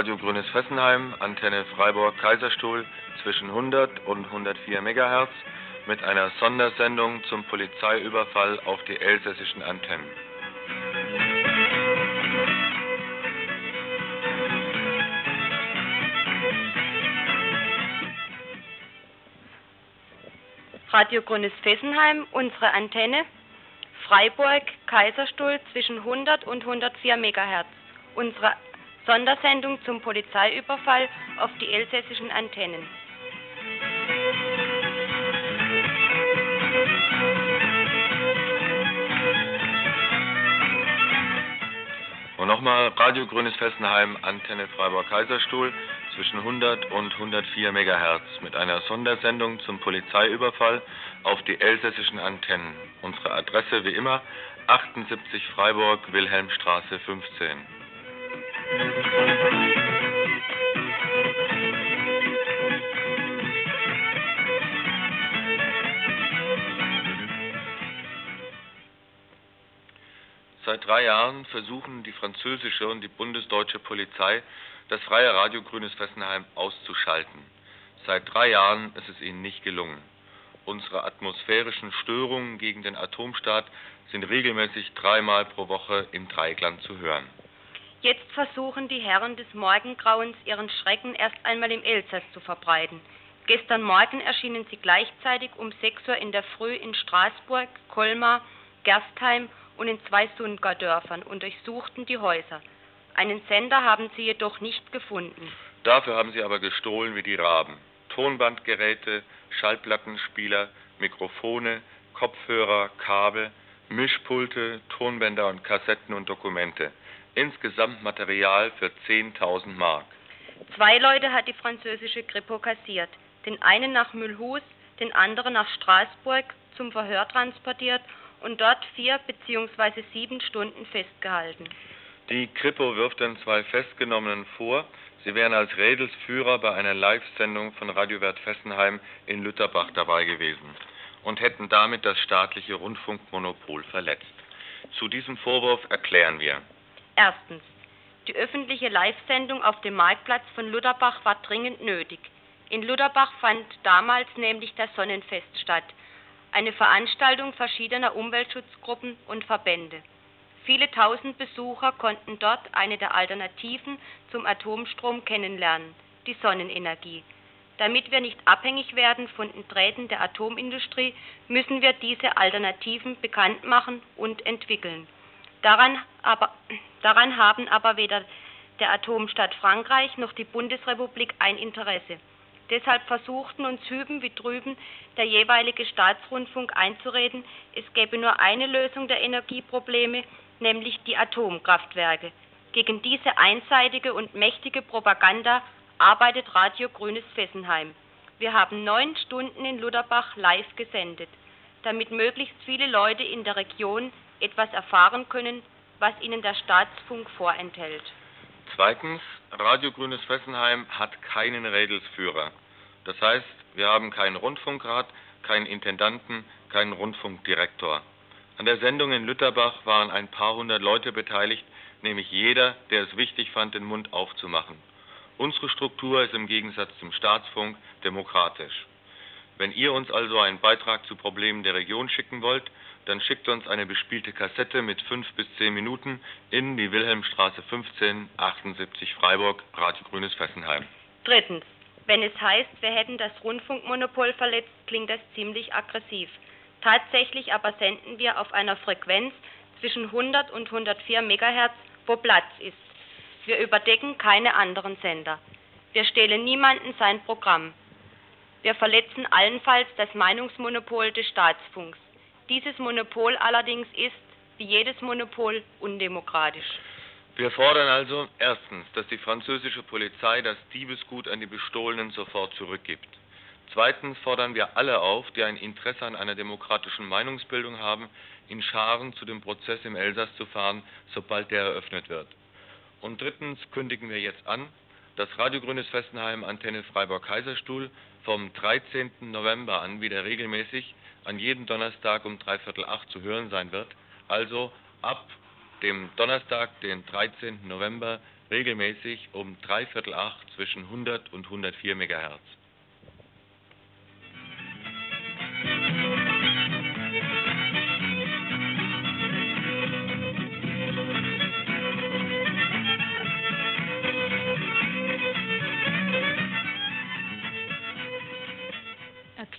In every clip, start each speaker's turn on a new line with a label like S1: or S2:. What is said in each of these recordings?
S1: Radio Grünes Fessenheim, Antenne Freiburg Kaiserstuhl zwischen 100 und 104 MHz mit einer Sondersendung zum Polizeiüberfall auf die elsässischen Antennen.
S2: Radio Grünes Fessenheim, unsere Antenne, Freiburg, Kaiserstuhl zwischen 100 und 104 MHz. Unsere Sondersendung zum Polizeiüberfall auf die elsässischen Antennen.
S1: Und nochmal Radio Grünes Fessenheim, Antenne Freiburg Kaiserstuhl zwischen 100 und 104 MHz mit einer Sondersendung zum Polizeiüberfall auf die elsässischen Antennen. Unsere Adresse wie immer 78 Freiburg Wilhelmstraße 15. Seit drei Jahren versuchen die französische und die bundesdeutsche Polizei, das freie Radio Grünes Fessenheim auszuschalten. Seit drei Jahren ist es ihnen nicht gelungen. Unsere atmosphärischen Störungen gegen den Atomstaat sind regelmäßig dreimal pro Woche im Dreiklang zu hören.
S2: Jetzt versuchen die Herren des Morgengrauens ihren Schrecken erst einmal im Elsass zu verbreiten. Gestern Morgen erschienen sie gleichzeitig um 6 Uhr in der Früh in Straßburg, Colmar, Gerstheim und in zwei Sundgau-Dörfern und durchsuchten die Häuser. Einen Sender haben sie jedoch nicht gefunden.
S1: Dafür haben sie aber gestohlen wie die Raben. Tonbandgeräte, Schallplattenspieler, Mikrofone, Kopfhörer, Kabel, Mischpulte, Tonbänder und Kassetten und Dokumente. Insgesamt Material für 10.000 Mark.
S2: Zwei Leute hat die französische Kripo kassiert. Den einen nach Mühlhus, den anderen nach Straßburg zum Verhör transportiert und dort vier bzw. sieben Stunden festgehalten.
S1: Die Kripo wirft den zwei Festgenommenen vor, sie wären als Rädelsführer bei einer Live-Sendung von Radio Wert Fessenheim in Lütterbach dabei gewesen und hätten damit das staatliche Rundfunkmonopol verletzt. Zu diesem Vorwurf erklären wir.
S2: Erstens. Die öffentliche Live-Sendung auf dem Marktplatz von Luderbach war dringend nötig. In Luderbach fand damals nämlich das Sonnenfest statt, eine Veranstaltung verschiedener Umweltschutzgruppen und Verbände. Viele tausend Besucher konnten dort eine der Alternativen zum Atomstrom kennenlernen, die Sonnenenergie. Damit wir nicht abhängig werden von den Drähten der Atomindustrie, müssen wir diese Alternativen bekannt machen und entwickeln. Daran, aber, daran haben aber weder der Atomstaat Frankreich noch die Bundesrepublik ein Interesse. Deshalb versuchten uns hüben wie drüben der jeweilige Staatsrundfunk einzureden, es gäbe nur eine Lösung der Energieprobleme, nämlich die Atomkraftwerke. Gegen diese einseitige und mächtige Propaganda arbeitet Radio Grünes Fessenheim. Wir haben neun Stunden in Luderbach live gesendet, damit möglichst viele Leute in der Region etwas erfahren können, was ihnen der Staatsfunk vorenthält.
S1: Zweitens, Radio Grünes Fessenheim hat keinen Rädelsführer. Das heißt, wir haben keinen Rundfunkrat, keinen Intendanten, keinen Rundfunkdirektor. An der Sendung in Lütterbach waren ein paar hundert Leute beteiligt, nämlich jeder, der es wichtig fand, den Mund aufzumachen. Unsere Struktur ist im Gegensatz zum Staatsfunk demokratisch. Wenn ihr uns also einen Beitrag zu Problemen der Region schicken wollt, dann schickt uns eine bespielte Kassette mit fünf bis zehn Minuten in die Wilhelmstraße 15, 78 Freiburg, Radio Grünes Fessenheim.
S2: Drittens. Wenn es heißt, wir hätten das Rundfunkmonopol verletzt, klingt das ziemlich aggressiv. Tatsächlich aber senden wir auf einer Frequenz zwischen 100 und 104 MHz, wo Platz ist. Wir überdecken keine anderen Sender. Wir stehlen niemanden sein Programm. Wir verletzen allenfalls das Meinungsmonopol des Staatsfunks. Dieses Monopol allerdings ist, wie jedes Monopol, undemokratisch.
S1: Wir fordern also erstens, dass die französische Polizei das Diebesgut an die Bestohlenen sofort zurückgibt. Zweitens fordern wir alle auf, die ein Interesse an einer demokratischen Meinungsbildung haben, in Scharen zu dem Prozess im Elsass zu fahren, sobald der eröffnet wird. Und drittens kündigen wir jetzt an, dass Radio Grünes Fessenheim Antenne Freiburg Kaiserstuhl vom 13. November an wieder regelmäßig an jedem Donnerstag um dreiviertel acht zu hören sein wird, also ab dem Donnerstag, den 13. November regelmäßig um dreiviertel acht zwischen 100 und 104 Megahertz.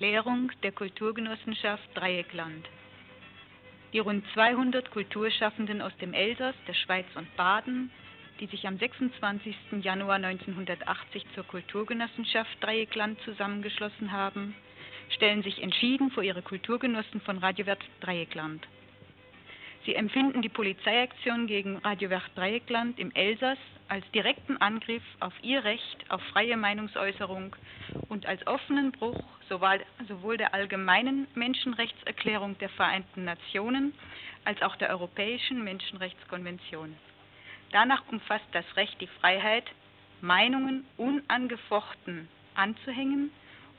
S3: Erklärung der Kulturgenossenschaft Dreieckland. Die rund 200 Kulturschaffenden aus dem Elsass, der Schweiz und Baden, die sich am 26. Januar 1980 zur Kulturgenossenschaft Dreieckland zusammengeschlossen haben, stellen sich entschieden vor ihre Kulturgenossen von Radiowert Dreieckland. Sie empfinden die Polizeiaktion gegen Radiowert Dreieckland im Elsass als direkten Angriff auf ihr Recht auf freie Meinungsäußerung und als offenen Bruch sowohl der allgemeinen Menschenrechtserklärung der Vereinten Nationen als auch der Europäischen Menschenrechtskonvention. Danach umfasst das Recht die Freiheit, Meinungen unangefochten anzuhängen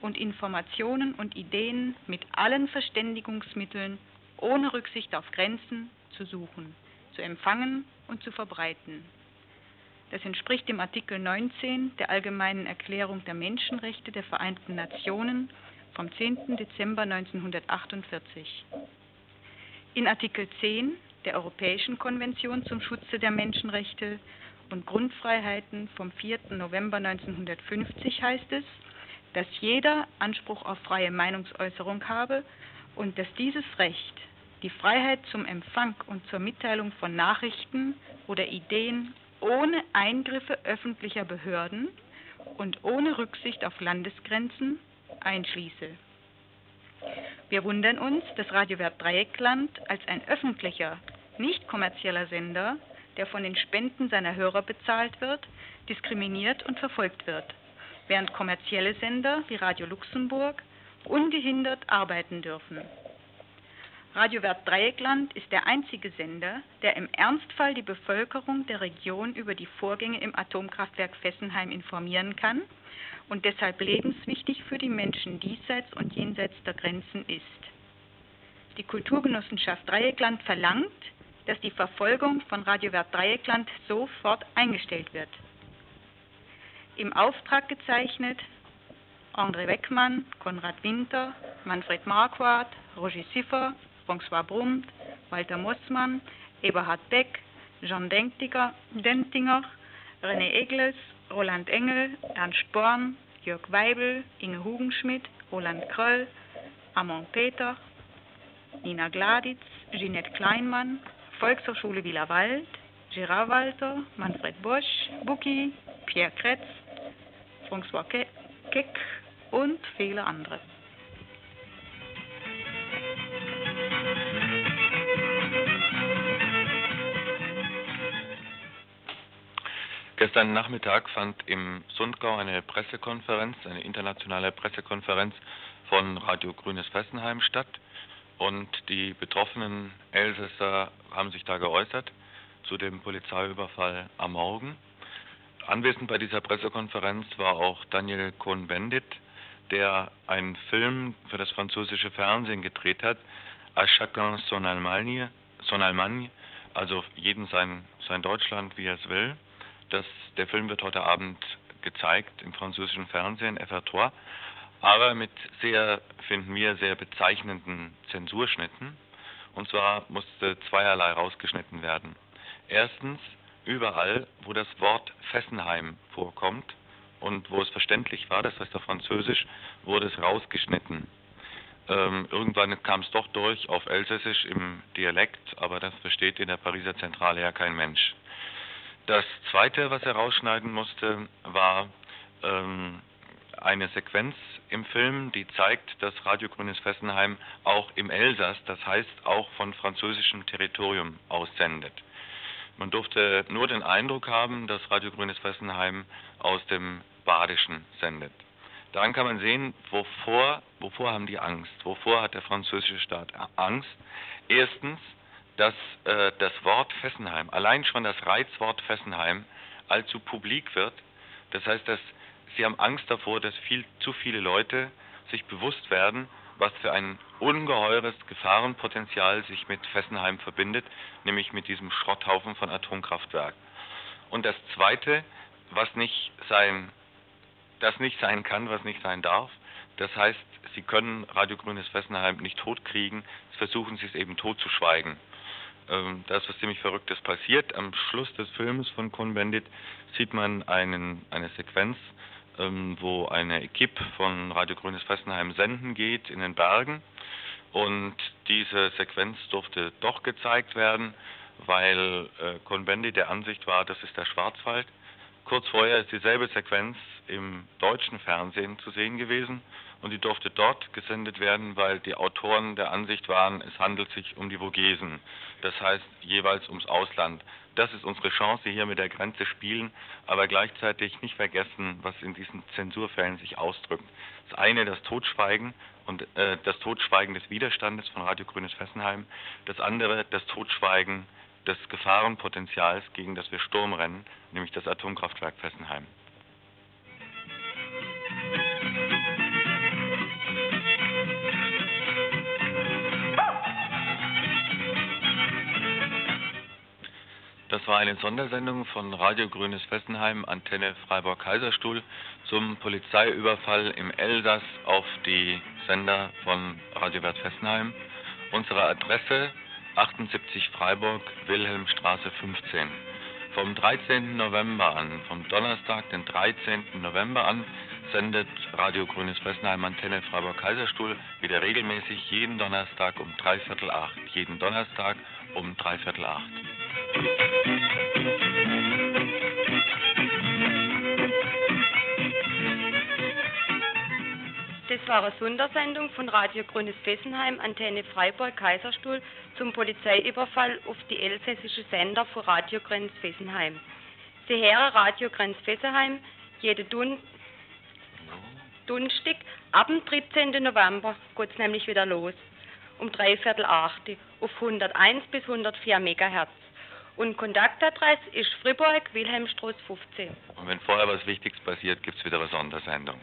S3: und Informationen und Ideen mit allen Verständigungsmitteln ohne Rücksicht auf Grenzen zu suchen, zu empfangen und zu verbreiten. Das entspricht dem Artikel 19 der Allgemeinen Erklärung der Menschenrechte der Vereinten Nationen vom 10. Dezember 1948. In Artikel 10 der Europäischen Konvention zum Schutze der Menschenrechte und Grundfreiheiten vom 4. November 1950 heißt es, dass jeder Anspruch auf freie Meinungsäußerung habe und dass dieses Recht die Freiheit zum Empfang und zur Mitteilung von Nachrichten oder Ideen ohne Eingriffe öffentlicher Behörden und ohne Rücksicht auf Landesgrenzen einschließe. Wir wundern uns, dass Radiowerk Dreieckland als ein öffentlicher, nicht kommerzieller Sender, der von den Spenden seiner Hörer bezahlt wird, diskriminiert und verfolgt wird, während kommerzielle Sender wie Radio Luxemburg ungehindert arbeiten dürfen. Radiowert Dreieckland ist der einzige Sender, der im Ernstfall die Bevölkerung der Region über die Vorgänge im Atomkraftwerk Fessenheim informieren kann und deshalb lebenswichtig für die Menschen diesseits und jenseits der Grenzen ist. Die Kulturgenossenschaft Dreieckland verlangt, dass die Verfolgung von Radiowert Dreieckland sofort eingestellt wird. Im Auftrag gezeichnet André Weckmann, Konrad Winter, Manfred Marquardt, Roger Siffer, François Brumt, Walter Mossmann, Eberhard Beck, Jean Dentinger, Dentinger René Egles, Roland Engel, Ernst Born, Jörg Weibel, Inge Hugenschmidt, Roland Kröll, Amon Peter, Nina Gladitz, Ginette Kleinmann, Volkshochschule Wielerwald, Gerard Walter, Manfred Bosch, Buki, Pierre Kretz, François Keck und viele andere.
S1: Gestern Nachmittag fand im Sundgau eine Pressekonferenz, eine internationale Pressekonferenz von Radio Grünes Fessenheim statt. Und die betroffenen Elsässer haben sich da geäußert zu dem Polizeiüberfall am Morgen. Anwesend bei dieser Pressekonferenz war auch Daniel Cohn-Bendit, der einen Film für das französische Fernsehen gedreht hat, A chacun son Allemagne, son Allemagne also jeden sein, sein Deutschland, wie er es will. Das, der Film wird heute Abend gezeigt im französischen Fernsehen, FR3, aber mit sehr, finden wir, sehr bezeichnenden Zensurschnitten. Und zwar musste zweierlei rausgeschnitten werden. Erstens, überall, wo das Wort Fessenheim vorkommt und wo es verständlich war, das heißt auf Französisch, wurde es rausgeschnitten. Ähm, irgendwann kam es doch durch auf Elsässisch im Dialekt, aber das versteht in der Pariser Zentrale ja kein Mensch. Das zweite, was er rausschneiden musste, war ähm, eine Sequenz im Film, die zeigt, dass Radio Grünes Fessenheim auch im Elsass, das heißt auch von französischem Territorium aussendet. Man durfte nur den Eindruck haben, dass Radio Grünes Fessenheim aus dem Badischen sendet. Daran kann man sehen, wovor, wovor haben die Angst, wovor hat der französische Staat Angst. Erstens, dass äh, das Wort Fessenheim, allein schon das Reizwort Fessenheim, allzu publik wird. Das heißt, dass sie haben Angst davor, dass viel zu viele Leute sich bewusst werden, was für ein ungeheures Gefahrenpotenzial sich mit Fessenheim verbindet, nämlich mit diesem Schrotthaufen von Atomkraftwerken. Und das Zweite, was nicht sein, das nicht sein kann, was nicht sein darf, das heißt, Sie können Radio Grünes Fessenheim nicht totkriegen, versuchen Sie es eben totzuschweigen. Ähm, da ist was ziemlich Verrücktes passiert. Am Schluss des Films von Cohn-Bendit sieht man einen, eine Sequenz, ähm, wo eine Equipe von Radio Grünes Fessenheim senden geht in den Bergen. Und diese Sequenz durfte doch gezeigt werden, weil äh, Cohn-Bendit der Ansicht war, das ist der Schwarzwald. Kurz vorher ist dieselbe Sequenz im deutschen Fernsehen zu sehen gewesen und die durfte dort gesendet werden, weil die Autoren der Ansicht waren, es handelt sich um die Vogesen, das heißt jeweils ums Ausland. Das ist unsere Chance, hier mit der Grenze spielen, aber gleichzeitig nicht vergessen, was in diesen Zensurfällen sich ausdrückt. Das eine das Totschweigen und äh, das Totschweigen des Widerstandes von Radio Grünes Fessenheim, das andere das Totschweigen des Gefahrenpotenzials, gegen das wir Sturm rennen, nämlich das Atomkraftwerk Fessenheim. Das war eine Sondersendung von Radio Grünes Fessenheim, Antenne Freiburg-Kaiserstuhl zum Polizeiüberfall im Elsass auf die Sender von Radio Wert Fessenheim. Unsere Adresse 78 Freiburg, Wilhelmstraße 15. Vom 13. November an, vom Donnerstag, den 13. November an, sendet Radio Grünes Fessenheim Antenne Freiburg-Kaiserstuhl wieder regelmäßig jeden Donnerstag um dreiviertel acht. Jeden Donnerstag um dreiviertel acht.
S2: Das war eine Sondersendung von Radio Grünes Fessenheim, Antenne Freiburg, Kaiserstuhl zum Polizeiüberfall auf die elsässische Sender von Radio Grünes Fessenheim. Sie hören Radio Grünes Fessenheim jede Dun Dunstig ab dem 13. November geht es nämlich wieder los. Um dreiviertel acht auf 101 bis 104 Megahertz. Und Kontaktadresse ist Fribourg, Wilhelmstraße 15.
S1: Und wenn vorher was Wichtiges passiert, gibt es wieder eine Sondersendung.